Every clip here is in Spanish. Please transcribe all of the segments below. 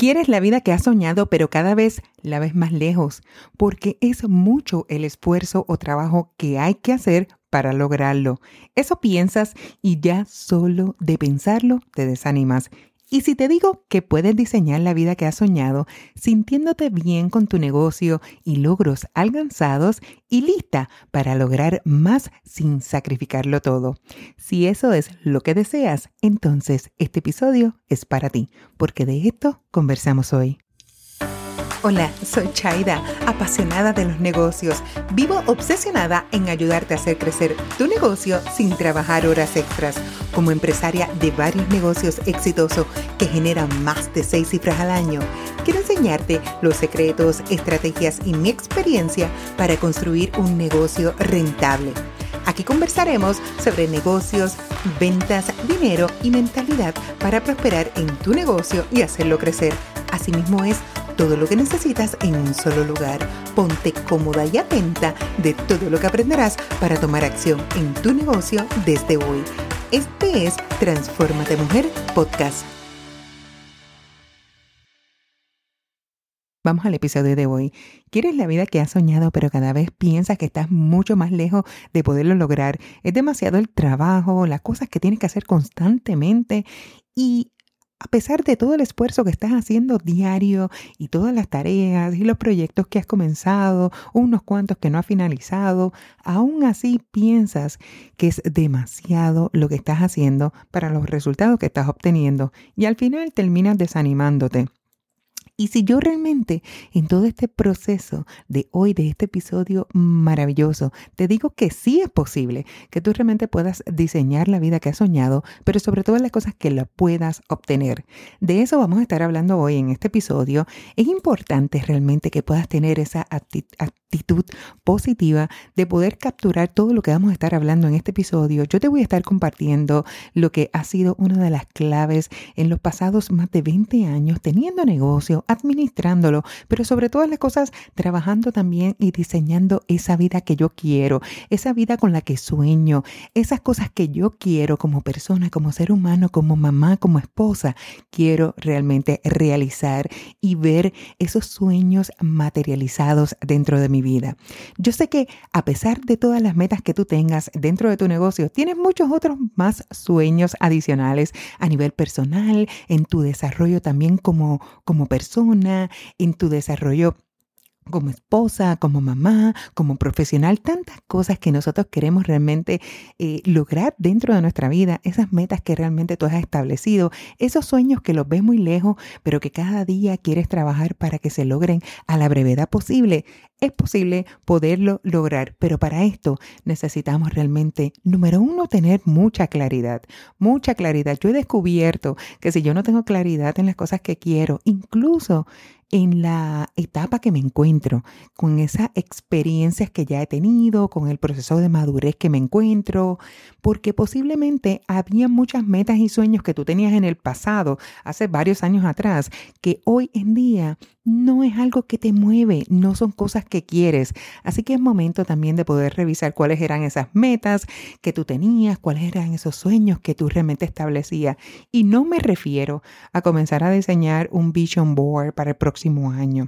Quieres la vida que has soñado, pero cada vez la ves más lejos, porque es mucho el esfuerzo o trabajo que hay que hacer para lograrlo. Eso piensas y ya solo de pensarlo te desanimas y si te digo que puedes diseñar la vida que has soñado, sintiéndote bien con tu negocio y logros alcanzados y lista para lograr más sin sacrificarlo todo. Si eso es lo que deseas, entonces este episodio es para ti, porque de esto conversamos hoy. Hola, soy Chaida, apasionada de los negocios. Vivo obsesionada en ayudarte a hacer crecer tu negocio sin trabajar horas extras. Como empresaria de varios negocios exitosos que generan más de seis cifras al año, quiero enseñarte los secretos, estrategias y mi experiencia para construir un negocio rentable. Aquí conversaremos sobre negocios, ventas, dinero y mentalidad para prosperar en tu negocio y hacerlo crecer. Asimismo es todo lo que necesitas en un solo lugar. Ponte cómoda y atenta de todo lo que aprenderás para tomar acción en tu negocio desde hoy. Este es Transformate Mujer Podcast. Vamos al episodio de hoy. ¿Quieres la vida que has soñado pero cada vez piensas que estás mucho más lejos de poderlo lograr? Es demasiado el trabajo, las cosas que tienes que hacer constantemente y a pesar de todo el esfuerzo que estás haciendo diario y todas las tareas y los proyectos que has comenzado, unos cuantos que no has finalizado, aún así piensas que es demasiado lo que estás haciendo para los resultados que estás obteniendo y al final terminas desanimándote. Y si yo realmente en todo este proceso de hoy, de este episodio maravilloso, te digo que sí es posible que tú realmente puedas diseñar la vida que has soñado, pero sobre todo las cosas que la puedas obtener. De eso vamos a estar hablando hoy en este episodio. Es importante realmente que puedas tener esa actitud positiva de poder capturar todo lo que vamos a estar hablando en este episodio. Yo te voy a estar compartiendo lo que ha sido una de las claves en los pasados más de 20 años teniendo negocio administrándolo, pero sobre todas las cosas trabajando también y diseñando esa vida que yo quiero, esa vida con la que sueño, esas cosas que yo quiero como persona, como ser humano, como mamá, como esposa, quiero realmente realizar y ver esos sueños materializados dentro de mi vida. Yo sé que a pesar de todas las metas que tú tengas dentro de tu negocio, tienes muchos otros más sueños adicionales a nivel personal, en tu desarrollo también como, como persona en tu desarrollo como esposa, como mamá, como profesional, tantas cosas que nosotros queremos realmente eh, lograr dentro de nuestra vida, esas metas que realmente tú has establecido, esos sueños que los ves muy lejos, pero que cada día quieres trabajar para que se logren a la brevedad posible. Es posible poderlo lograr, pero para esto necesitamos realmente, número uno, tener mucha claridad, mucha claridad. Yo he descubierto que si yo no tengo claridad en las cosas que quiero, incluso en la etapa que me encuentro, con esas experiencias que ya he tenido, con el proceso de madurez que me encuentro, porque posiblemente había muchas metas y sueños que tú tenías en el pasado, hace varios años atrás, que hoy en día no es algo que te mueve, no son cosas que quieres. Así que es momento también de poder revisar cuáles eran esas metas que tú tenías, cuáles eran esos sueños que tú realmente establecías. Y no me refiero a comenzar a diseñar un vision board para el próximo año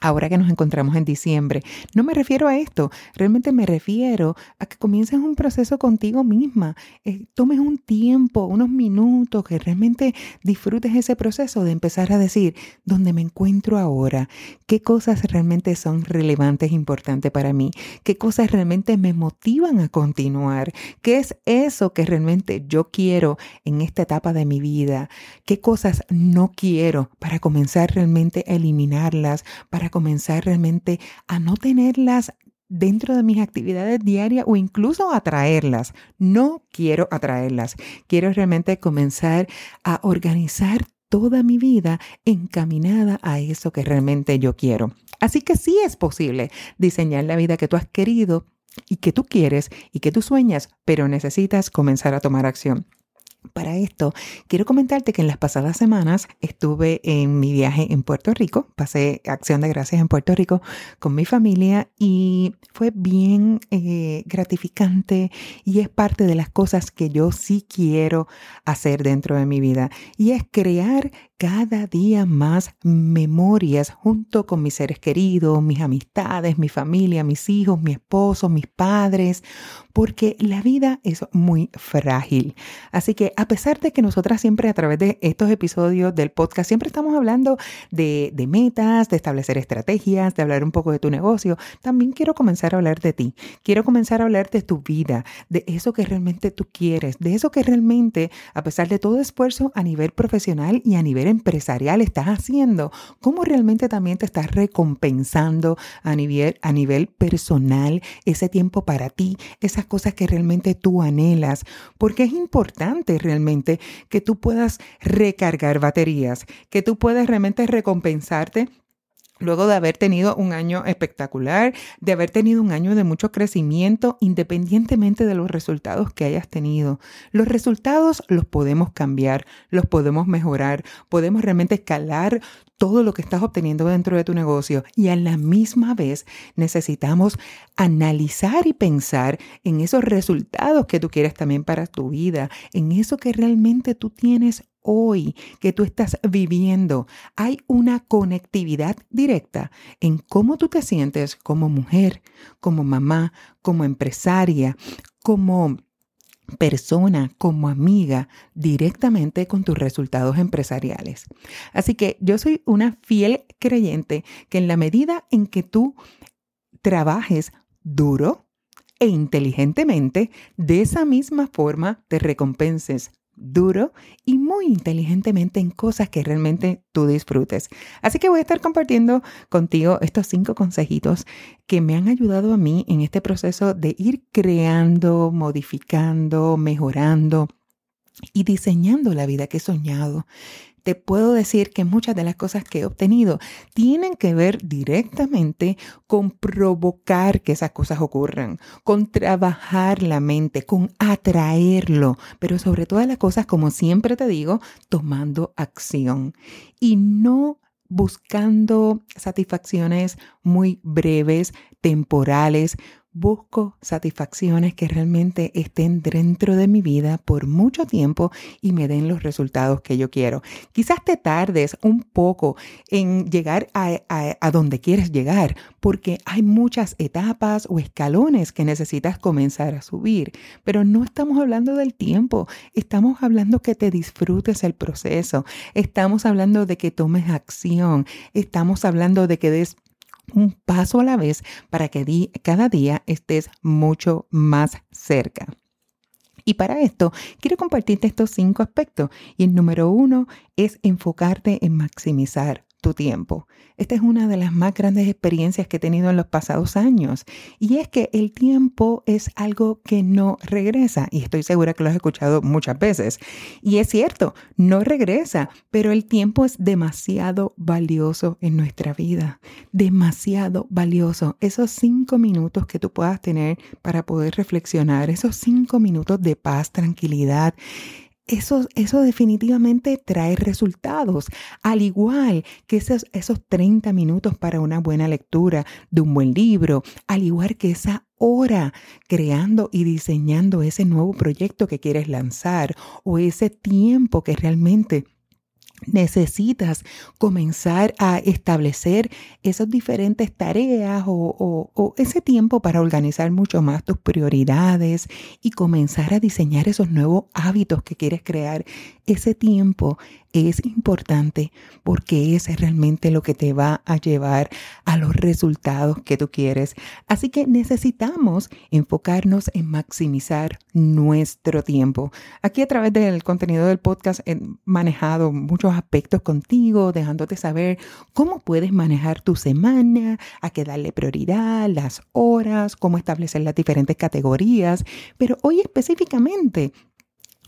ahora que nos encontramos en diciembre. No me refiero a esto, realmente me refiero a que comiences un proceso contigo misma, eh, tomes un tiempo, unos minutos, que realmente disfrutes ese proceso de empezar a decir dónde me encuentro ahora, qué cosas realmente son relevantes, importantes para mí, qué cosas realmente me motivan a continuar, qué es eso que realmente yo quiero en esta etapa de mi vida, qué cosas no quiero para comenzar realmente a eliminarlas, para comenzar realmente a no tenerlas dentro de mis actividades diarias o incluso atraerlas. No quiero atraerlas. Quiero realmente comenzar a organizar toda mi vida encaminada a eso que realmente yo quiero. Así que sí es posible diseñar la vida que tú has querido y que tú quieres y que tú sueñas, pero necesitas comenzar a tomar acción. Para esto, quiero comentarte que en las pasadas semanas estuve en mi viaje en Puerto Rico, pasé acción de gracias en Puerto Rico con mi familia y fue bien eh, gratificante y es parte de las cosas que yo sí quiero hacer dentro de mi vida y es crear cada día más memorias junto con mis seres queridos, mis amistades, mi familia, mis hijos, mi esposo, mis padres, porque la vida es muy frágil. Así que a pesar de que nosotras siempre a través de estos episodios del podcast siempre estamos hablando de, metas, de establecer estrategias, de hablar un poco de tu negocio, también quiero comenzar a hablar de ti. Quiero comenzar a hablar de tu vida, de eso que realmente tú quieres, de eso que realmente, a pesar de todo esfuerzo a nivel profesional y a nivel empresarial estás haciendo, cómo realmente también te estás recompensando a nivel, a nivel personal ese tiempo para ti, esas cosas que realmente tú anhelas, porque es importante realmente que tú puedas recargar baterías, que tú puedas realmente recompensarte Luego de haber tenido un año espectacular, de haber tenido un año de mucho crecimiento, independientemente de los resultados que hayas tenido. Los resultados los podemos cambiar, los podemos mejorar, podemos realmente escalar todo lo que estás obteniendo dentro de tu negocio y a la misma vez necesitamos analizar y pensar en esos resultados que tú quieres también para tu vida, en eso que realmente tú tienes hoy que tú estás viviendo, hay una conectividad directa en cómo tú te sientes como mujer, como mamá, como empresaria, como persona, como amiga, directamente con tus resultados empresariales. Así que yo soy una fiel creyente que en la medida en que tú trabajes duro e inteligentemente, de esa misma forma te recompenses duro y muy inteligentemente en cosas que realmente tú disfrutes. Así que voy a estar compartiendo contigo estos cinco consejitos que me han ayudado a mí en este proceso de ir creando, modificando, mejorando y diseñando la vida que he soñado te puedo decir que muchas de las cosas que he obtenido tienen que ver directamente con provocar que esas cosas ocurran, con trabajar la mente, con atraerlo, pero sobre todas las cosas, como siempre te digo, tomando acción y no buscando satisfacciones muy breves, temporales, busco satisfacciones que realmente estén dentro de mi vida por mucho tiempo y me den los resultados que yo quiero. Quizás te tardes un poco en llegar a, donde quieres llegar porque hay muchas etapas o escalones que necesitas comenzar a subir, pero no estamos hablando del tiempo, estamos hablando que te disfrutes el proceso, estamos hablando de que tomes acción, estamos hablando de que des un paso a la vez para que cada día estés mucho más cerca. Y para esto, quiero compartirte estos cinco aspectos. Y el número uno es enfocarte en maximizar tu tiempo. Esta es una de las más grandes experiencias que he tenido en los pasados años y es que el tiempo es algo que no regresa y estoy segura que lo has escuchado muchas veces. Y es cierto, no regresa, pero el tiempo es demasiado valioso en nuestra vida, demasiado valioso. Esos cinco minutos que tú puedas tener para poder reflexionar, esos cinco minutos de paz, tranquilidad, eso, eso definitivamente trae resultados, al igual que esos, esos 30 minutos para una buena lectura de un buen libro, al igual que esa hora creando y diseñando ese nuevo proyecto que quieres lanzar o ese tiempo que realmente necesitas comenzar a establecer esas diferentes tareas o, o, ese tiempo para organizar mucho más tus prioridades y comenzar a diseñar esos nuevos hábitos que quieres crear. Ese tiempo es importante porque es realmente lo que te va a llevar a los resultados que tú quieres. Así que necesitamos enfocarnos en maximizar nuestro tiempo. Aquí a través del contenido del podcast he manejado aspectos contigo, dejándote saber cómo puedes manejar tu semana, a qué darle prioridad, las horas, cómo establecer las diferentes categorías. Pero hoy específicamente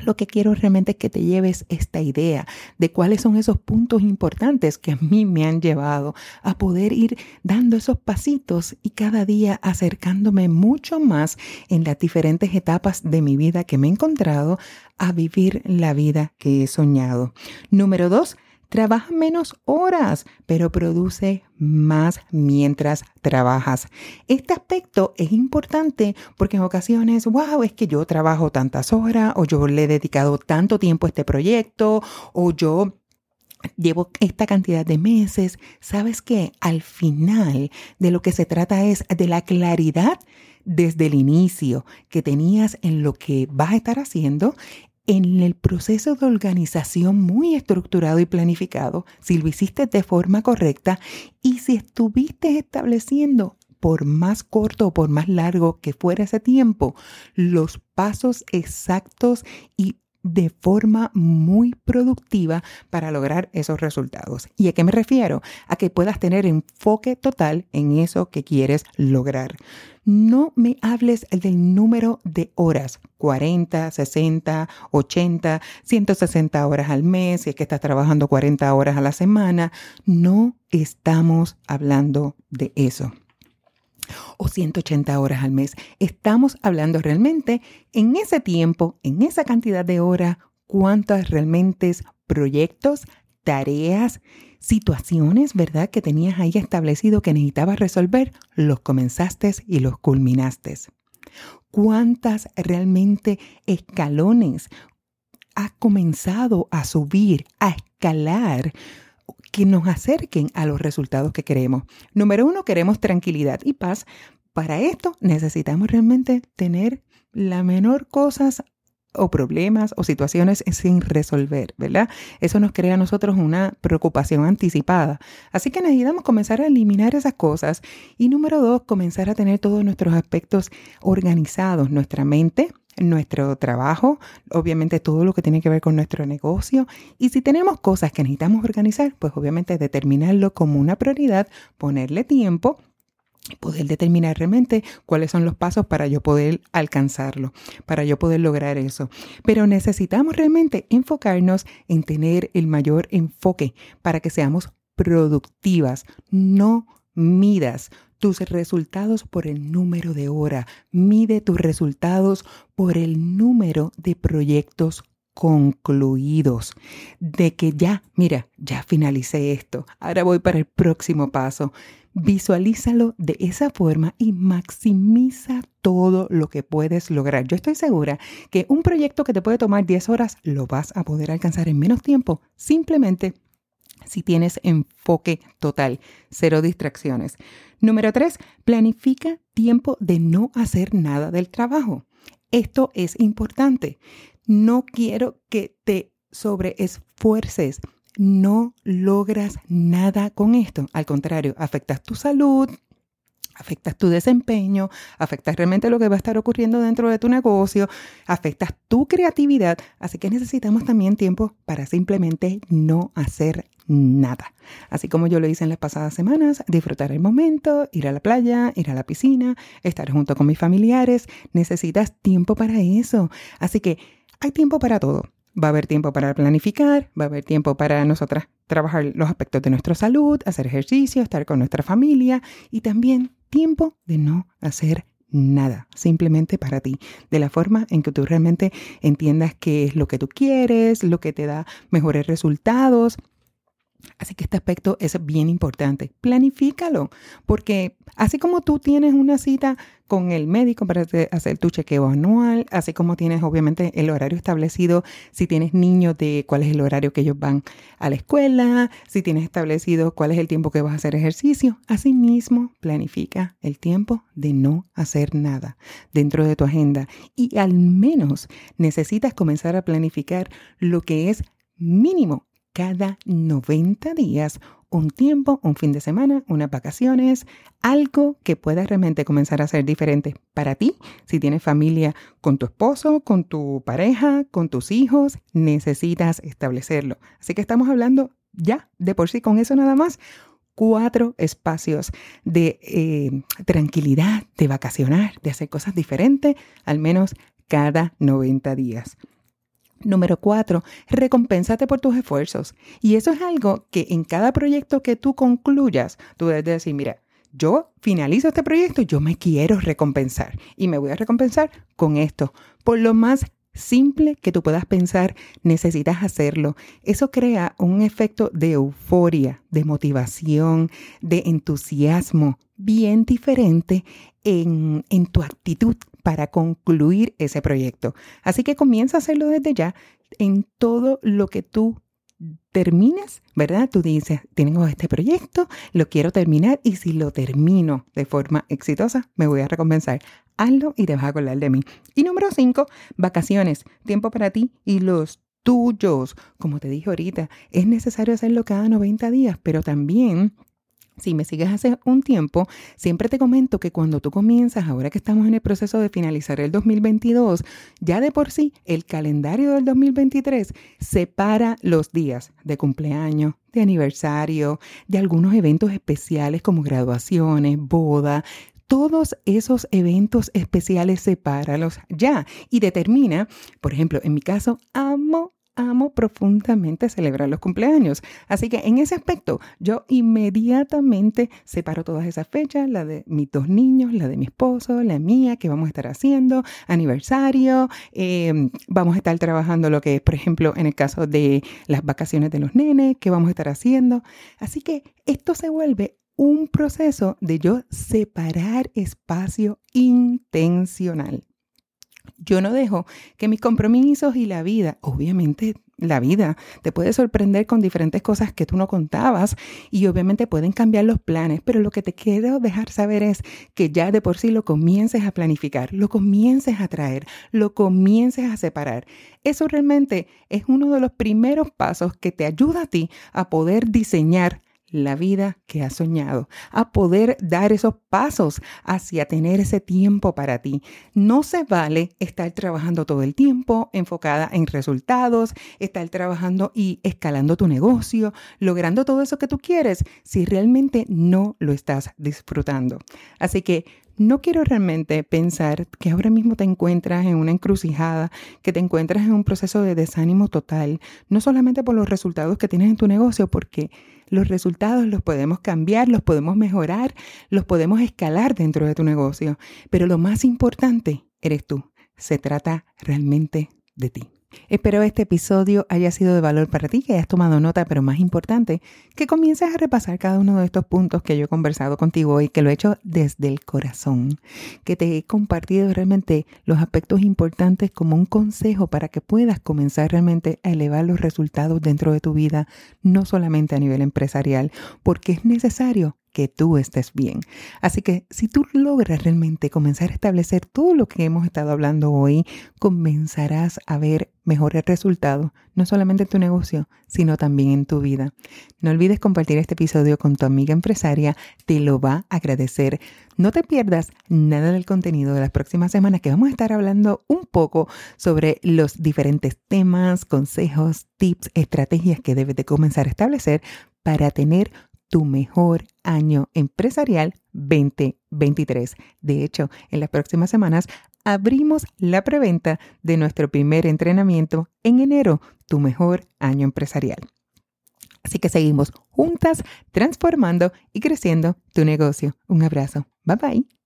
lo que quiero realmente es que te lleves esta idea de cuáles son esos puntos importantes que a mí me han llevado a poder ir dando esos pasitos y cada día acercándome mucho más en las diferentes etapas de mi vida que me he encontrado a vivir la vida que he soñado. Número dos, Trabaja menos horas, pero produce más mientras trabajas. Este aspecto es importante porque en ocasiones, wow, es que yo trabajo tantas horas o yo le he dedicado tanto tiempo a este proyecto o yo llevo esta cantidad de meses. ¿Sabes qué? Al final de lo que se trata es de la claridad desde el inicio que tenías en lo que vas a estar haciendo en el proceso de organización muy estructurado y planificado, si lo hiciste de forma correcta y si estuviste estableciendo por más corto o por más largo que fuera ese tiempo, los pasos exactos y de forma muy productiva para lograr esos resultados. ¿Y a qué me refiero? A que puedas tener enfoque total en eso que quieres lograr. No me hables del número de horas, 40, 60, 80, 160 horas al mes, si es que estás trabajando 40 horas a la semana. No estamos hablando de eso o 180 horas al mes. Estamos hablando realmente en ese tiempo, en esa cantidad de horas, cuántos realmente proyectos, tareas, situaciones, ¿verdad? Que tenías ahí establecido que necesitabas resolver, los comenzaste y los culminaste. ¿Cuántas realmente escalones has comenzado a subir, a escalar que nos acerquen a los resultados que queremos. Número uno, queremos tranquilidad y paz. Para esto necesitamos realmente tener la menor cosas o problemas o situaciones sin resolver, ¿verdad? Eso nos crea a nosotros una preocupación anticipada. Así que necesitamos comenzar a eliminar esas cosas. Y número dos, comenzar a tener todos nuestros aspectos organizados, nuestra mente, nuestro trabajo, obviamente todo lo que tiene que ver con nuestro negocio. Y si tenemos cosas que necesitamos organizar, pues obviamente determinarlo como una prioridad, ponerle tiempo poder determinar realmente cuáles son los pasos para yo poder alcanzarlo, para yo poder lograr eso. Pero necesitamos realmente enfocarnos en tener el mayor enfoque para que seamos productivas, no midas tus resultados por el número de hora, mide tus resultados por el número de proyectos concluidos, de que ya, mira, ya finalicé esto, ahora voy para el próximo paso. Visualízalo de esa forma y maximiza todo lo que puedes lograr. Yo estoy segura que un proyecto que te puede tomar 10 horas lo vas a poder alcanzar en menos tiempo, simplemente si tienes enfoque total, cero distracciones. Número tres, planifica tiempo de no hacer nada del trabajo. Esto es importante. No quiero que te sobreesfuerces. No logras nada con esto. Al contrario, afectas tu salud, afectas tu desempeño, afectas realmente lo que va a estar ocurriendo dentro de tu negocio, afectas tu creatividad, así que necesitamos también tiempo para simplemente no hacer nada. Así como yo lo hice en las pasadas semanas, disfrutar el momento, ir a la playa, ir a la piscina, estar junto con mis familiares, necesitas tiempo para eso. Así que hay tiempo para todo. Va a haber tiempo para planificar, va a haber tiempo para nosotras trabajar los aspectos de nuestra salud, hacer ejercicio, estar con nuestra familia y también tiempo de no hacer nada, simplemente para ti, de la forma en que tú realmente entiendas qué es lo que tú quieres, lo que te da mejores resultados Así que este aspecto es bien importante. Planifícalo, porque así como tú tienes una cita con el médico para hacer tu chequeo anual, así como tienes obviamente el horario establecido, si tienes niños de cuál es el horario que ellos van a la escuela, si tienes establecido cuál es el tiempo que vas a hacer ejercicio, así mismo planifica el tiempo de no hacer nada dentro de tu agenda y al menos necesitas comenzar a planificar lo que es mínimo cada 90 días un tiempo, un fin de semana, unas vacaciones, algo que pueda realmente comenzar a ser diferente para ti. Si tienes familia con tu esposo, con tu pareja, con tus hijos, necesitas establecerlo. Así que estamos hablando ya de por sí con eso nada más. Cuatro espacios de eh, tranquilidad, de vacacionar, de hacer cosas diferentes, al menos cada 90 días. Número cuatro, recompénsate por tus esfuerzos. Y eso es algo que en cada proyecto que tú concluyas, tú debes decir, mira, yo finalizo este proyecto, yo me quiero recompensar y me voy a recompensar con esto. Por lo más simple que tú puedas pensar, necesitas hacerlo. Eso crea un efecto de euforia, de motivación, de entusiasmo bien diferente en, en tu actitud para concluir ese proyecto. Así que comienza a hacerlo desde ya en todo lo que tú termines, ¿verdad? Tú dices, tengo este proyecto, lo quiero terminar y si lo termino de forma exitosa, me voy a recompensar. Hazlo y te vas a acordar de mí. Y número cinco, vacaciones, tiempo para ti y los tuyos. Como te dije ahorita, es necesario hacerlo cada 90 días, pero también si me sigues hace un tiempo, siempre te comento que cuando tú comienzas, ahora que estamos en el proceso de finalizar el 2022, ya de por sí el calendario del 2023 separa los días de cumpleaños, de aniversario, de algunos eventos especiales como graduaciones, boda, todos esos eventos especiales sepáralos ya y determina, por ejemplo, en mi caso, amo amo profundamente celebrar los cumpleaños. Así que en ese aspecto, yo inmediatamente separo todas esas fechas, la de mis dos niños, la de mi esposo, la mía, que vamos a estar haciendo, aniversario, em, vamos a estar trabajando lo que es, por ejemplo, en el caso de las vacaciones de los nenes, que vamos a estar haciendo. Así que esto se vuelve un proceso de yo separar espacio intencional. Yo no dejo que mis compromisos y la vida, obviamente la vida te puede sorprender con diferentes cosas que tú no contabas y obviamente pueden cambiar los planes, pero lo que te quiero dejar saber es que ya de por sí lo comiences a planificar, lo comiences a traer, lo comiences a separar. Eso realmente es uno de los primeros pasos que te ayuda a ti a poder diseñar la vida que has soñado, a poder dar esos pasos hacia tener ese tiempo para ti. No se vale estar trabajando todo el tiempo enfocada en resultados, estar trabajando y escalando tu negocio, logrando todo eso que tú quieres si realmente no lo estás disfrutando. Así que no quiero realmente pensar que ahora mismo te encuentras en una encrucijada, que te encuentras en un proceso de desánimo total, no solamente por los resultados que tienes en tu negocio, porque los resultados los podemos cambiar, los podemos mejorar, los podemos escalar dentro de tu negocio, pero lo más importante eres tú. Se trata realmente de ti. Espero este episodio haya sido de valor para ti, que hayas tomado nota, pero más importante, que comiences a repasar cada uno de estos puntos que yo he conversado contigo hoy, que lo he hecho desde el corazón, que te he compartido realmente los aspectos importantes como un consejo para que puedas comenzar realmente a elevar los resultados dentro de tu vida, no solamente a nivel empresarial, porque es necesario que tú estés bien. Así que si tú logras realmente comenzar a establecer todo lo que hemos estado hablando hoy, comenzarás a ver mejores resultados, no solamente en tu negocio, sino también en tu vida. No olvides compartir este episodio con tu amiga empresaria, te lo va a agradecer. No te pierdas nada del contenido de las próximas semanas que vamos a estar hablando un poco sobre los diferentes temas, consejos, tips, estrategias que debes de comenzar a establecer para tener tu mejor año empresarial 2023. De hecho, en las próximas semanas abrimos la preventa de nuestro primer entrenamiento en enero, tu mejor año empresarial. Así que seguimos juntas transformando y creciendo tu negocio. Un abrazo. Bye bye.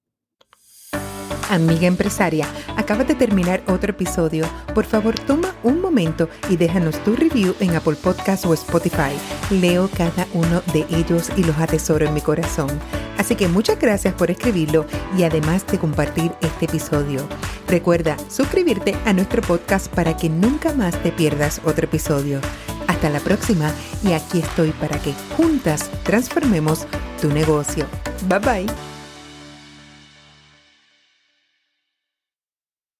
Amiga empresaria, acabas de terminar otro episodio. Por favor, toma un momento y déjanos tu review en Apple Podcasts o Spotify. Leo cada uno de ellos y los atesoro en mi corazón. Así que muchas gracias por escribirlo y además de compartir este episodio. Recuerda suscribirte a nuestro podcast para que nunca más te pierdas otro episodio. Hasta la próxima y aquí estoy para que juntas transformemos tu negocio. Bye bye.